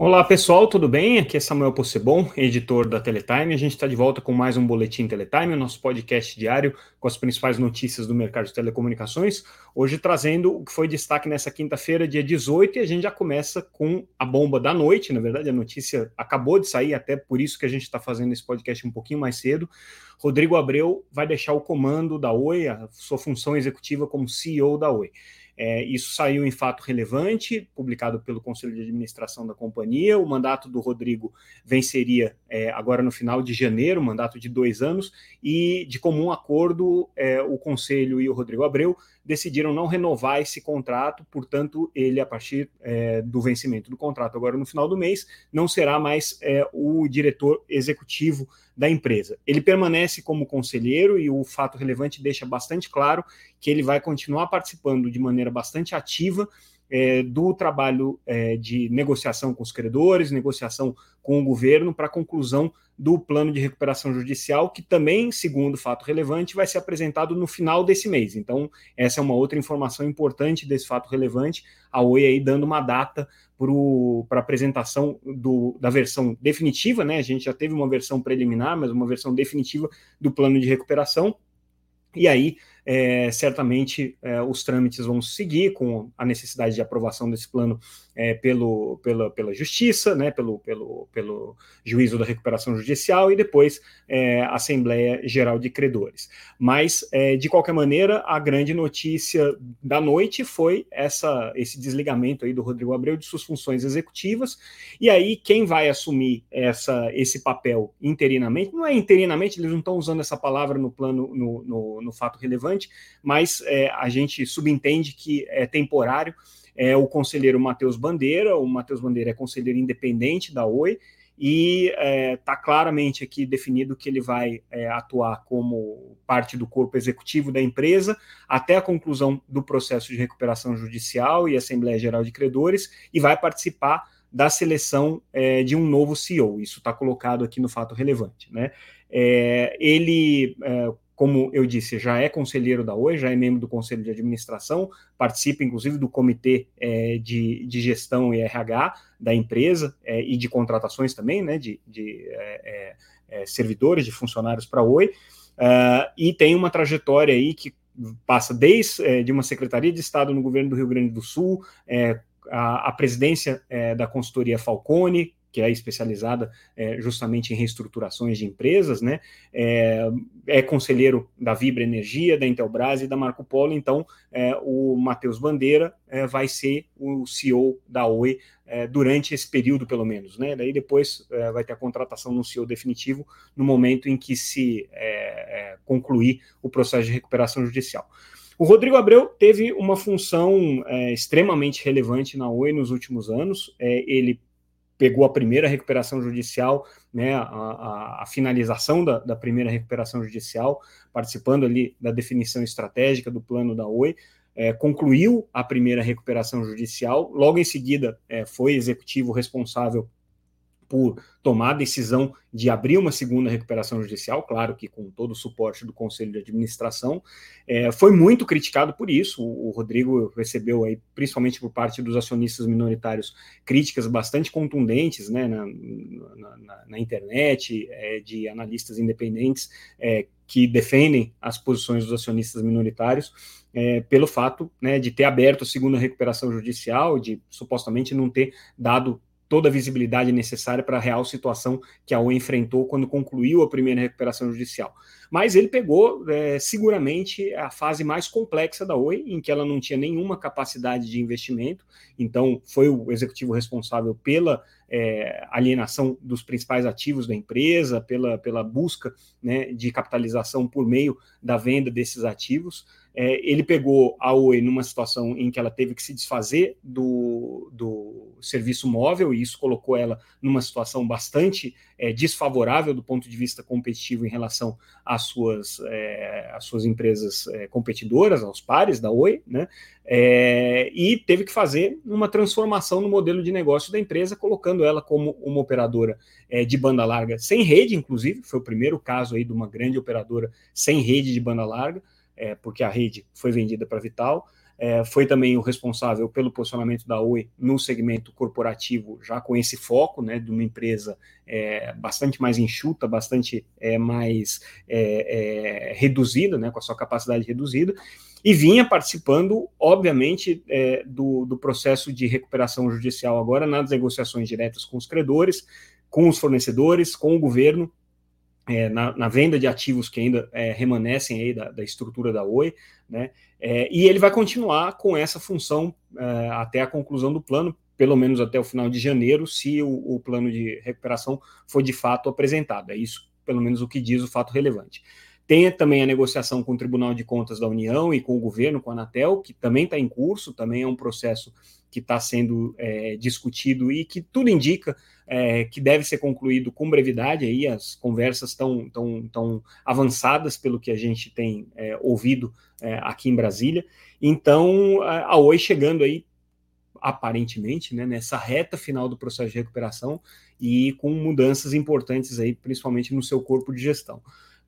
Olá pessoal, tudo bem? Aqui é Samuel Possebon, editor da Teletime. A gente está de volta com mais um Boletim Teletime, o nosso podcast diário com as principais notícias do mercado de telecomunicações. Hoje trazendo o que foi destaque nessa quinta-feira, dia 18, e a gente já começa com a bomba da noite. Na verdade, a notícia acabou de sair, até por isso que a gente está fazendo esse podcast um pouquinho mais cedo. Rodrigo Abreu vai deixar o comando da Oi, a sua função executiva como CEO da Oi. É, isso saiu em fato relevante, publicado pelo Conselho de Administração da companhia. O mandato do Rodrigo venceria é, agora no final de janeiro, mandato de dois anos, e de comum acordo, é, o Conselho e o Rodrigo Abreu decidiram não renovar esse contrato, portanto, ele, a partir é, do vencimento do contrato, agora no final do mês, não será mais é, o diretor executivo da empresa. Ele permanece como conselheiro e o fato relevante deixa bastante claro que ele vai continuar participando de maneira bastante ativa é, do trabalho é, de negociação com os credores, negociação com o governo para a conclusão do plano de recuperação judicial, que também, segundo fato relevante, vai ser apresentado no final desse mês. Então, essa é uma outra informação importante desse fato relevante. A Oi aí dando uma data para apresentação do, da versão definitiva, né? A gente já teve uma versão preliminar, mas uma versão definitiva do plano de recuperação. E aí é, certamente é, os trâmites vão seguir com a necessidade de aprovação desse plano é, pelo, pela, pela justiça, né, pelo, pelo, pelo juízo da recuperação judicial e depois é, Assembleia Geral de Credores. Mas, é, de qualquer maneira, a grande notícia da noite foi essa, esse desligamento aí do Rodrigo Abreu de suas funções executivas, e aí quem vai assumir essa, esse papel interinamente, não é interinamente, eles não estão usando essa palavra no plano, no, no, no fato relevante, mas é, a gente subentende que é temporário. É o conselheiro Matheus Bandeira, o Matheus Bandeira é conselheiro independente da Oi, e está é, tá claramente aqui definido que ele vai é, atuar como parte do corpo executivo da empresa até a conclusão do processo de recuperação judicial e Assembleia Geral de Credores e vai participar da seleção é, de um novo CEO. Isso está colocado aqui no fato relevante. Né? É, ele é, como eu disse, já é conselheiro da Oi, já é membro do conselho de administração, participa inclusive do comitê é, de, de gestão e RH da empresa é, e de contratações também, né, de, de é, é, é servidores, de funcionários para a Oi, uh, e tem uma trajetória aí que passa desde é, de uma secretaria de Estado no governo do Rio Grande do Sul, a, a, presidência da consultoria Falcone, que é especializada é, justamente em reestruturações de empresas, né? É, é, conselheiro da Vibra Energia, da Intelbras e da Marco Polo, então é, o Matheus Bandeira é, vai ser o CEO da Oi é, durante esse período, pelo menos, né? Daí depois é, vai ter a contratação no CEO definitivo no momento em que se concluir o processo de recuperação judicial. O Rodrigo Abreu teve uma função extremamente relevante na Oi nos últimos anos. ele pegou a primeira recuperação judicial, né, a, a, a finalização da, da, primeira recuperação judicial, participando ali da definição estratégica do plano da Oi, é, concluiu a primeira recuperação judicial, logo em seguida é, foi executivo responsável por tomar a decisão de abrir uma segunda recuperação judicial, claro que com todo o suporte do Conselho de Administração, é, foi muito criticado por isso. O, o, Rodrigo recebeu aí, principalmente por parte dos acionistas minoritários, críticas bastante contundentes né, na, na, na internet, é, de analistas independentes é, que defendem as posições dos acionistas minoritários. É, pelo fato né, de ter aberto a segunda recuperação judicial, de supostamente não ter dado toda a visibilidade necessária para a real situação que a Oi enfrentou quando concluiu a primeira recuperação judicial. Mas ele pegou é, seguramente a fase mais complexa da Oi, em que ela não tinha nenhuma capacidade de investimento, então foi o executivo responsável pela é, alienação dos principais ativos da empresa, pela, pela busca né, de capitalização por meio da venda desses ativos. É, ele pegou a Oi numa situação em que ela teve que se desfazer do, do serviço móvel, e isso colocou ela numa situação bastante é, desfavorável do ponto de vista competitivo em relação às suas, é, às suas empresas é, competidoras, aos pares da Oi, né? É, e teve que fazer uma transformação no modelo de negócio da empresa, colocando ela como uma operadora é, de banda larga sem rede, inclusive, foi o primeiro caso aí de uma grande operadora sem rede de banda larga, é, porque a rede foi vendida para Vital. É, foi também o responsável pelo posicionamento da Oi no segmento corporativo, já com esse foco, né, de uma empresa é, bastante mais enxuta, bastante é, mais é, é, reduzida, né, com a sua capacidade reduzida, e vinha participando, obviamente, é, do, do processo de recuperação judicial agora nas negociações diretas com os credores, com os fornecedores, com o governo, é, na, na, venda de ativos que ainda é, remanescem aí da, da, estrutura da Oi, né? É, e ele vai continuar com essa função é, até a conclusão do plano, pelo menos até o final de janeiro, se o, o, plano de recuperação for de fato apresentado. É isso, pelo menos, o que diz o fato relevante. Tem também a negociação com o Tribunal de Contas da União e com o governo, com a Anatel, que também está em curso, também é um processo que está sendo é, discutido e que tudo indica é, que deve ser concluído com brevidade. Aí as conversas estão tão, tão avançadas pelo que a gente tem é, ouvido é, aqui em Brasília. Então, a Oi chegando aí aparentemente, né, nessa reta final do processo de recuperação e com mudanças importantes aí, principalmente no seu corpo de gestão.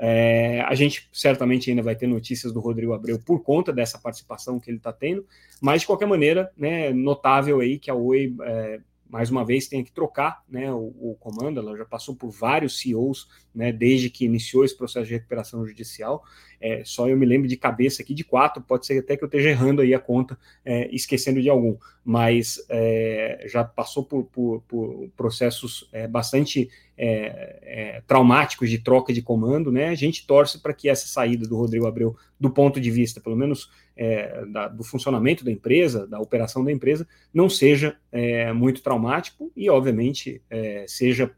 É, a gente certamente ainda vai ter notícias do Rodrigo Abreu por conta dessa participação que ele está tendo, mas de qualquer maneira, né, notável aí que a Oi é, mais uma vez tem que trocar né, o, o, comando, ela já passou por vários CEOs né, desde que iniciou esse processo de recuperação judicial. É, só eu me lembro de cabeça aqui de quatro, pode ser até que eu esteja errando aí a conta, é, esquecendo de algum, mas é, já passou por, por, por processos é, bastante é, é, traumáticos de troca de comando, né? A gente torce para que essa saída do Rodrigo Abreu, do ponto de vista, pelo menos é, da, do funcionamento da empresa, da operação da empresa, não seja é, muito traumático e, obviamente, é, seja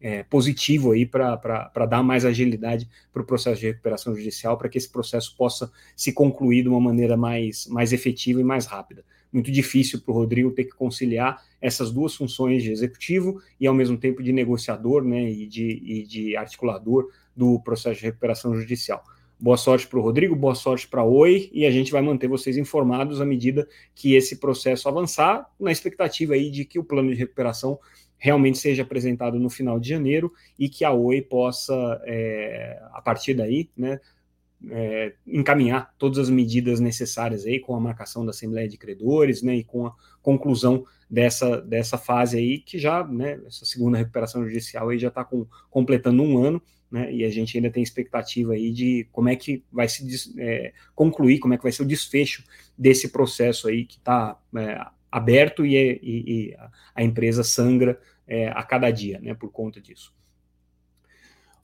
é, positivo aí para dar mais agilidade para o processo de recuperação judicial, para que esse processo possa se concluir de uma maneira mais, mais efetiva e mais rápida muito difícil para o Rodrigo ter que conciliar essas duas funções de executivo e, ao mesmo tempo, de negociador né, e, de, e de articulador do processo de recuperação judicial. Boa sorte para o Rodrigo, boa sorte para a Oi, e a gente vai manter vocês informados à medida que esse processo avançar, na expectativa aí de que o plano de recuperação realmente seja apresentado no final de janeiro e que a Oi possa, é, a partir daí, né, é, encaminhar todas as medidas necessárias aí com a marcação da Assembleia de Credores, né, e com a conclusão dessa, dessa fase aí, que já, né, essa segunda recuperação judicial aí já está completando um ano, né, e a gente ainda tem expectativa aí de como é que vai se é, concluir, como é que vai ser o desfecho desse processo aí que está é, aberto e, e, e, a empresa sangra é, a cada dia, né, por conta disso.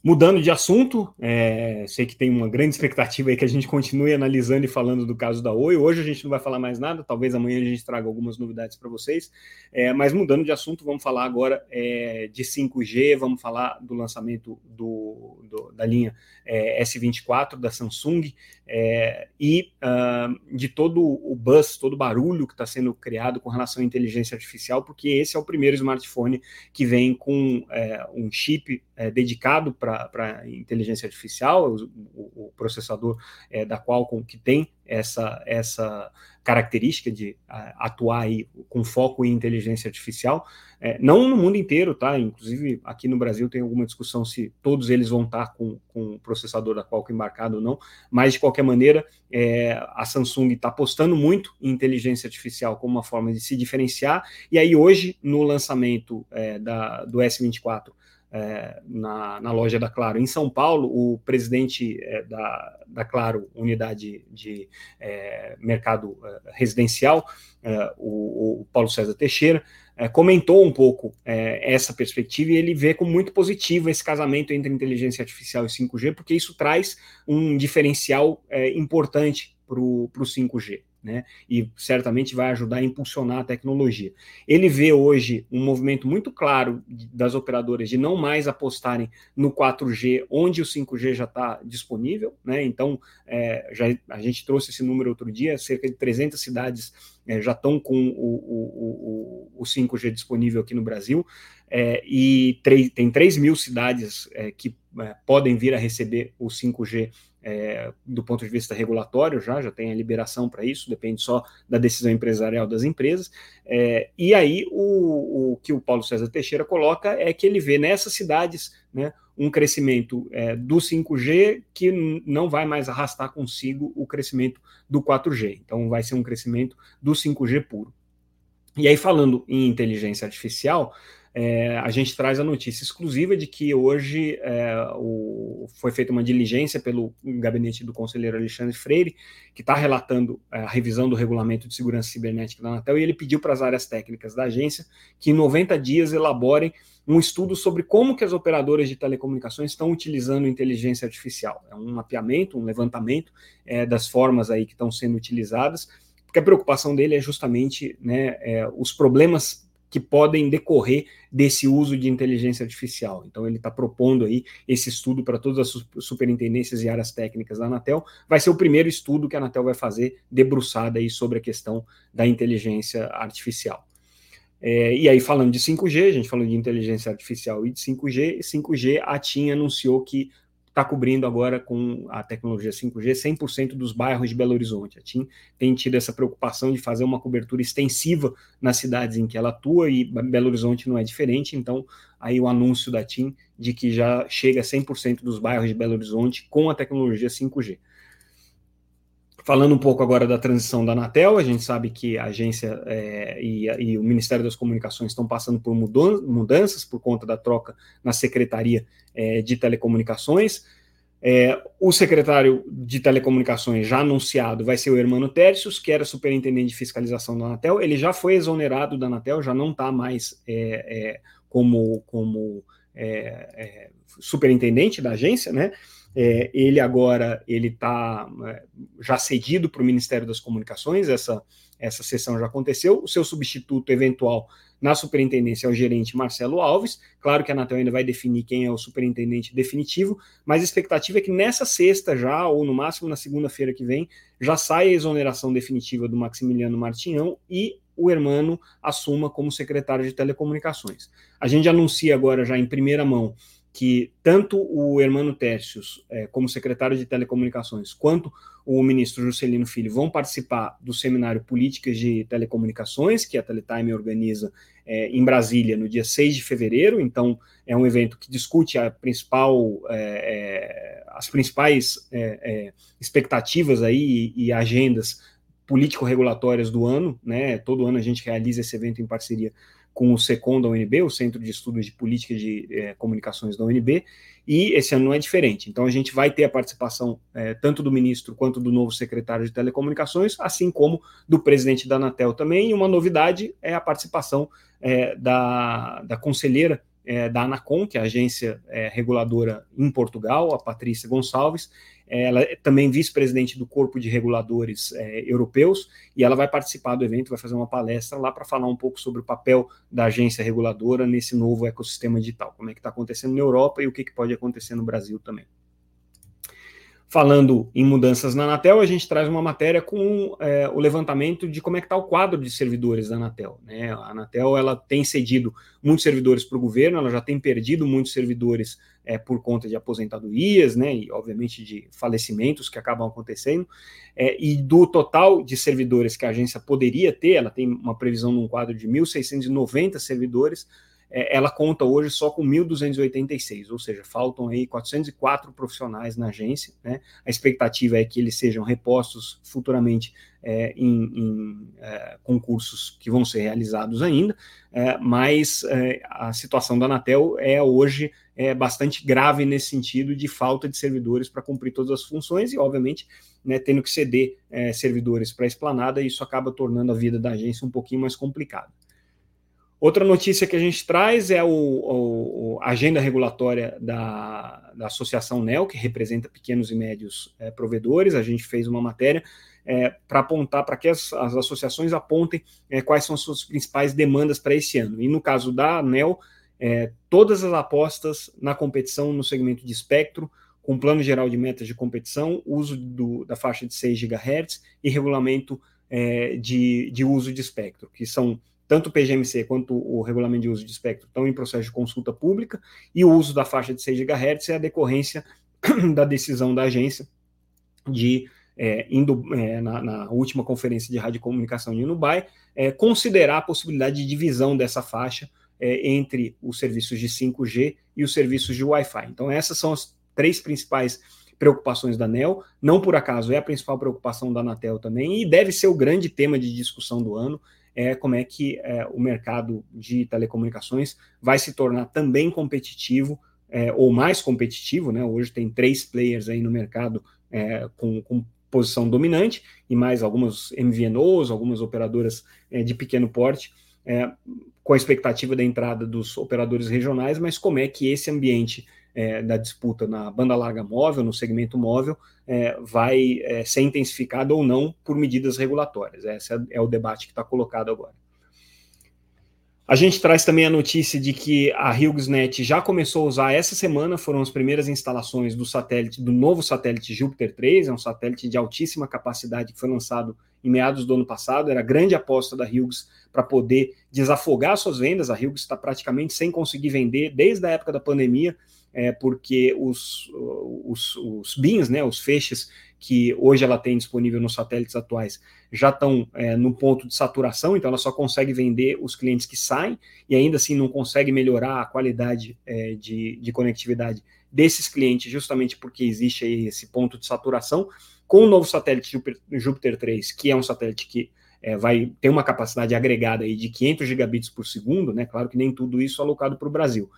Mudando de assunto, é, sei que tem uma grande expectativa aí que a gente continue analisando e falando do caso da Oi. Hoje a gente não vai falar mais nada, talvez amanhã a gente traga algumas novidades para vocês. É, mas mudando de assunto, vamos falar agora é, de 5G, vamos falar do lançamento do, do da linha é, S24 da Samsung é, e uh, de todo o buzz, todo o barulho que está sendo criado com relação à inteligência artificial, porque esse é o primeiro smartphone que vem com é, um chip dedicado para para inteligência artificial, o, o processador é, da Qualcomm que tem essa, essa característica de atuar aí com foco em inteligência artificial, é, não no mundo inteiro, tá? Inclusive aqui no Brasil tem alguma discussão se todos eles vão estar com, com o processador da Qualcomm embarcado ou não, mas de qualquer maneira é, a Samsung está apostando muito em inteligência artificial como uma forma de se diferenciar, e aí hoje no lançamento é, da, do S24 é, na, na, loja da Claro. Em São Paulo, o presidente é, da, da Claro, unidade de é, mercado é, residencial, é, o, o, Paulo César Teixeira, é, comentou um pouco essa perspectiva e ele vê como muito positivo esse casamento entre inteligência artificial e 5G, porque isso traz um diferencial importante para o 5G. Né? E certamente vai ajudar a impulsionar a tecnologia. Ele vê hoje um movimento muito claro das operadoras de não mais apostarem no 4G, onde o 5G já está disponível, né? Então, é, já, a gente trouxe esse número outro dia, cerca de 300 cidades é, já estão com o, o, o, o 5G disponível aqui no Brasil, é, e tem 3 mil cidades é, que é, podem vir a receber o 5G é, do ponto de vista regulatório já, já tem a liberação para isso, depende só da decisão empresarial das empresas. É, e aí o, o, que o Paulo César Teixeira coloca é que ele vê nessas cidades né, um crescimento é, do 5G que não vai mais arrastar consigo o crescimento do 4G. Então vai ser um crescimento do 5G puro. E aí, falando em inteligência artificial, é, a gente traz a notícia exclusiva de que hoje é, o, foi feita uma diligência pelo gabinete do conselheiro Alexandre Freire, que está relatando é, a revisão do regulamento de segurança cibernética da Anatel, e ele pediu para as áreas técnicas da agência que em 90 dias elaborem um estudo sobre como que as operadoras de telecomunicações estão utilizando inteligência artificial. É um mapeamento, um levantamento é, das formas aí que estão sendo utilizadas, porque a preocupação dele é justamente né, é, os problemas que podem decorrer desse uso de inteligência artificial. Então, ele está propondo aí esse estudo para todas as superintendências e áreas técnicas da Anatel. Vai ser o primeiro estudo que a Anatel vai fazer debruçada aí sobre a questão da inteligência artificial. É, e aí, falando de 5G, a gente falou de inteligência artificial e de 5G, 5G, a TIM anunciou que está cobrindo agora com a tecnologia 5G 100% dos bairros de Belo Horizonte. A TIM tem tido essa preocupação de fazer uma cobertura extensiva nas cidades em que ela atua e Belo Horizonte não é diferente, então aí o anúncio da TIM de que já chega a 100% dos bairros de Belo Horizonte com a tecnologia 5G. Falando um pouco agora da transição da Anatel, a gente sabe que a agência é, e, e, o Ministério das Comunicações estão passando por mudanças por conta da troca na Secretaria é, de Telecomunicações. É, o secretário de Telecomunicações já anunciado vai ser o Hermano Tércios, que era superintendente de fiscalização da Anatel. Ele já foi exonerado da Anatel, já não está mais é, é, como, como é, superintendente da agência, né? É, ele agora ele está é, já cedido para o Ministério das Comunicações, essa, essa sessão já aconteceu. O seu substituto eventual na superintendência é o gerente Marcelo Alves. Claro que a Anatel ainda vai definir quem é o superintendente definitivo, mas a expectativa é que nessa sexta já, ou no máximo na segunda-feira que vem, já saia a exoneração definitiva do Maximiliano Martinhão e o Hermano assuma como secretário de telecomunicações. A gente anuncia agora já em primeira mão que tanto o Hermano Tércios, é, como secretário de Telecomunicações, quanto o ministro Juscelino Filho vão participar do seminário Políticas de Telecomunicações, que a Teletime organiza é, em Brasília no dia 6 de fevereiro. Então, é um evento que discute principal, é, as principais expectativas aí e, e agendas político-regulatórias do ano. Né? Todo ano a gente realiza esse evento em parceria com o SECOM da UNB, o Centro de Estudos de Política de é, Comunicações da UNB, e esse ano não é diferente. Então a gente vai ter a participação é, tanto do ministro quanto do novo secretário de Telecomunicações, assim como do presidente da Anatel também, e uma novidade é a participação é, da, da conselheira é, da Anacom, que é a agência é, reguladora em Portugal, a Patrícia Gonçalves. Ela é também vice-presidente do Corpo de Reguladores é, Europeus e ela vai participar do evento, vai fazer uma palestra lá para falar um pouco sobre o papel da agência reguladora nesse novo ecossistema digital, como é que está acontecendo na Europa e o que, que pode acontecer no Brasil também. Falando em mudanças na Anatel, a gente traz uma matéria com é, o levantamento de como é que está o quadro de servidores da Anatel. Né? A Anatel ela tem cedido muitos servidores para o governo, ela já tem perdido muitos servidores é, por conta de aposentadorias, né, e obviamente de falecimentos que acabam acontecendo. É, e do total de servidores que a agência poderia ter, ela tem uma previsão num quadro de 1.690 servidores, é, ela conta hoje só com 1.286, ou seja, faltam aí 404 profissionais na agência. Né? A expectativa é que eles sejam repostos futuramente é, em, em é, concursos que vão ser realizados ainda, é, mas é, a situação da Anatel é hoje é, bastante grave nesse sentido de falta de servidores para cumprir todas as funções e, obviamente, né, tendo que ceder é, servidores para a esplanada, isso acaba tornando a vida da agência um pouquinho mais complicada. Outra notícia que a gente traz é o, a agenda regulatória da, da Associação NEL, que representa pequenos e médios é, provedores. A gente fez uma matéria é, para apontar, para que as, as, associações apontem é, quais são as suas principais demandas para esse ano. E no caso da ANEL, é, todas as apostas na competição no segmento de espectro, com plano geral de metas de competição, uso do, da faixa de 6 GHz e regulamento é, de, de uso de espectro, que são tanto o PGMC quanto o regulamento de uso de espectro estão em processo de consulta pública, e o uso da faixa de 6 GHz é a decorrência da decisão da agência de, é, indo é, na, na, última conferência de radiocomunicação de Nubai, é, considerar a possibilidade de divisão dessa faixa é, entre os serviços de 5G e os serviços de Wi-Fi. Então, essas são as três principais preocupações da ANEL, não por acaso é a principal preocupação da Anatel também, e deve ser o grande tema de discussão do ano, é como é que é, o mercado de telecomunicações vai se tornar também competitivo, é, ou mais competitivo, né? Hoje tem três players aí no mercado é, com, com, posição dominante, e mais algumas MVNOs, algumas operadoras é, de pequeno porte, é, com a expectativa da entrada dos operadores regionais, mas como é que esse ambiente é, da disputa na banda larga móvel, no segmento móvel, é, vai é, ser intensificado ou não por medidas regulatórias. Esse é, é o debate que está colocado agora. A gente traz também a notícia de que a HughesNet já começou a usar essa semana, foram as primeiras instalações do satélite, do novo satélite Júpiter 3, é um satélite de altíssima capacidade que foi lançado em meados do ano passado, era a grande aposta da Hughes para poder desafogar suas vendas, a Hughes está praticamente sem conseguir vender desde a época da pandemia, é, porque os, os, os bins, né, os feixes que hoje ela tem disponível nos satélites atuais já estão é, no ponto de saturação, então ela só consegue vender os clientes que saem e ainda assim não consegue melhorar a qualidade é, de, de conectividade desses clientes, justamente porque existe aí esse ponto de saturação. Com o novo satélite Júpiter, Júpiter 3, que é um satélite que é, vai ter uma capacidade agregada aí de 500 gigabits por segundo, né? Claro que nem tudo isso alocado para o Brasil,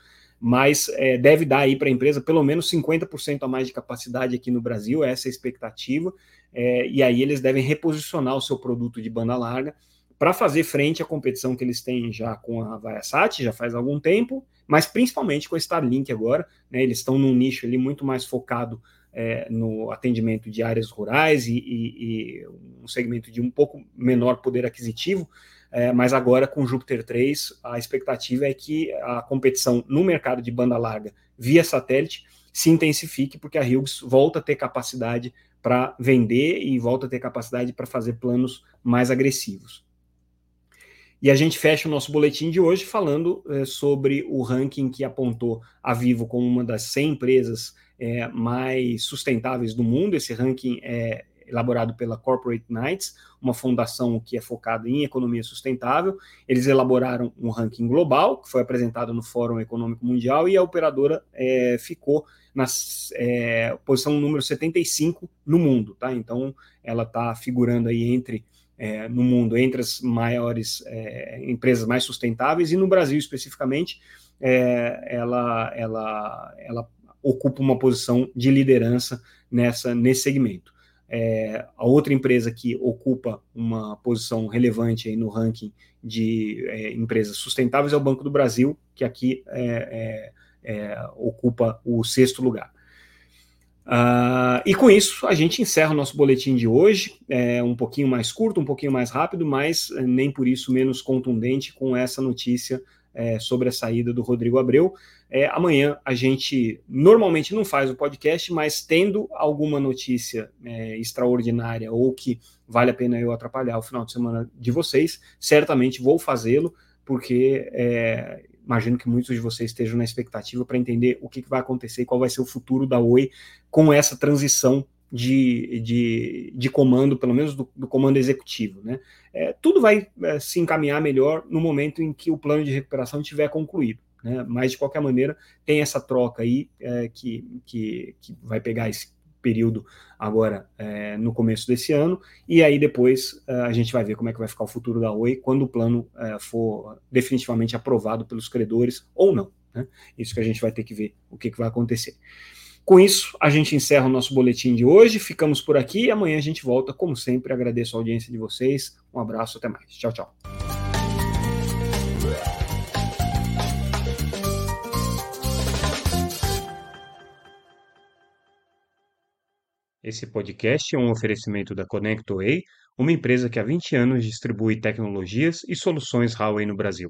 mas é, deve dar aí para a empresa pelo menos 50% a mais de capacidade aqui no Brasil, essa é a expectativa, é, e aí eles devem reposicionar o seu produto de banda larga para fazer frente à competição que eles têm já com a Viasat, já faz algum tempo, mas principalmente com a Starlink agora, né, eles estão num nicho ali muito mais focado é, no atendimento de áreas rurais e, e, e, um segmento de um pouco menor poder aquisitivo, é, mas agora com o Júpiter 3, a expectativa é que a competição no mercado de banda larga via satélite se intensifique, porque a Hughes volta a ter capacidade para vender e volta a ter capacidade para fazer planos mais agressivos. E a gente fecha o nosso boletim de hoje falando é, sobre o ranking que apontou a Vivo como uma das 100 empresas é, mais sustentáveis do mundo. Esse ranking é elaborado pela Corporate Knights, uma fundação que é focada em economia sustentável. Eles elaboraram um ranking global, que foi apresentado no Fórum Econômico Mundial, e a operadora é, ficou na é, posição número 75 no mundo, tá? Então, ela está figurando aí entre é, no mundo entre as maiores é, empresas mais sustentáveis e no Brasil especificamente é, ela, ela, ela ocupa uma posição de liderança nessa nesse segmento. É, a outra empresa que ocupa uma posição relevante aí no ranking de é, empresas sustentáveis é o Banco do Brasil, que aqui é, é, é ocupa o sexto lugar. Uh, e com isso, a gente encerra o nosso boletim de hoje, é um pouquinho mais curto, um pouquinho mais rápido, mas nem por isso menos contundente com essa notícia é, sobre a saída do Rodrigo Abreu. É, amanhã a gente normalmente não faz o podcast, mas tendo alguma notícia é, extraordinária ou que vale a pena eu atrapalhar o final de semana de vocês, certamente vou fazê-lo, porque é, imagino que muitos de vocês estejam na expectativa para entender o que, que vai acontecer e qual vai ser o futuro da Oi com essa transição de, de, de comando, pelo menos do, do comando executivo. Né? É, tudo vai é, se encaminhar melhor no momento em que o plano de recuperação estiver concluído. Né? Mas, de qualquer maneira, tem essa troca aí é, que, que, que vai pegar esse período agora é, no começo desse ano, e aí depois é, a gente vai ver como é que vai ficar o futuro da Oi quando o plano é, for definitivamente aprovado pelos credores ou não. Né? Isso que a gente vai ter que ver o que, que vai acontecer. Com isso, a gente encerra o nosso boletim de hoje. Ficamos por aqui e amanhã a gente volta, como sempre. Agradeço a audiência de vocês. Um abraço, até mais. Tchau, tchau. Esse podcast é um oferecimento da ConnectWay, uma empresa que há 20 anos distribui tecnologias e soluções Huawei no Brasil.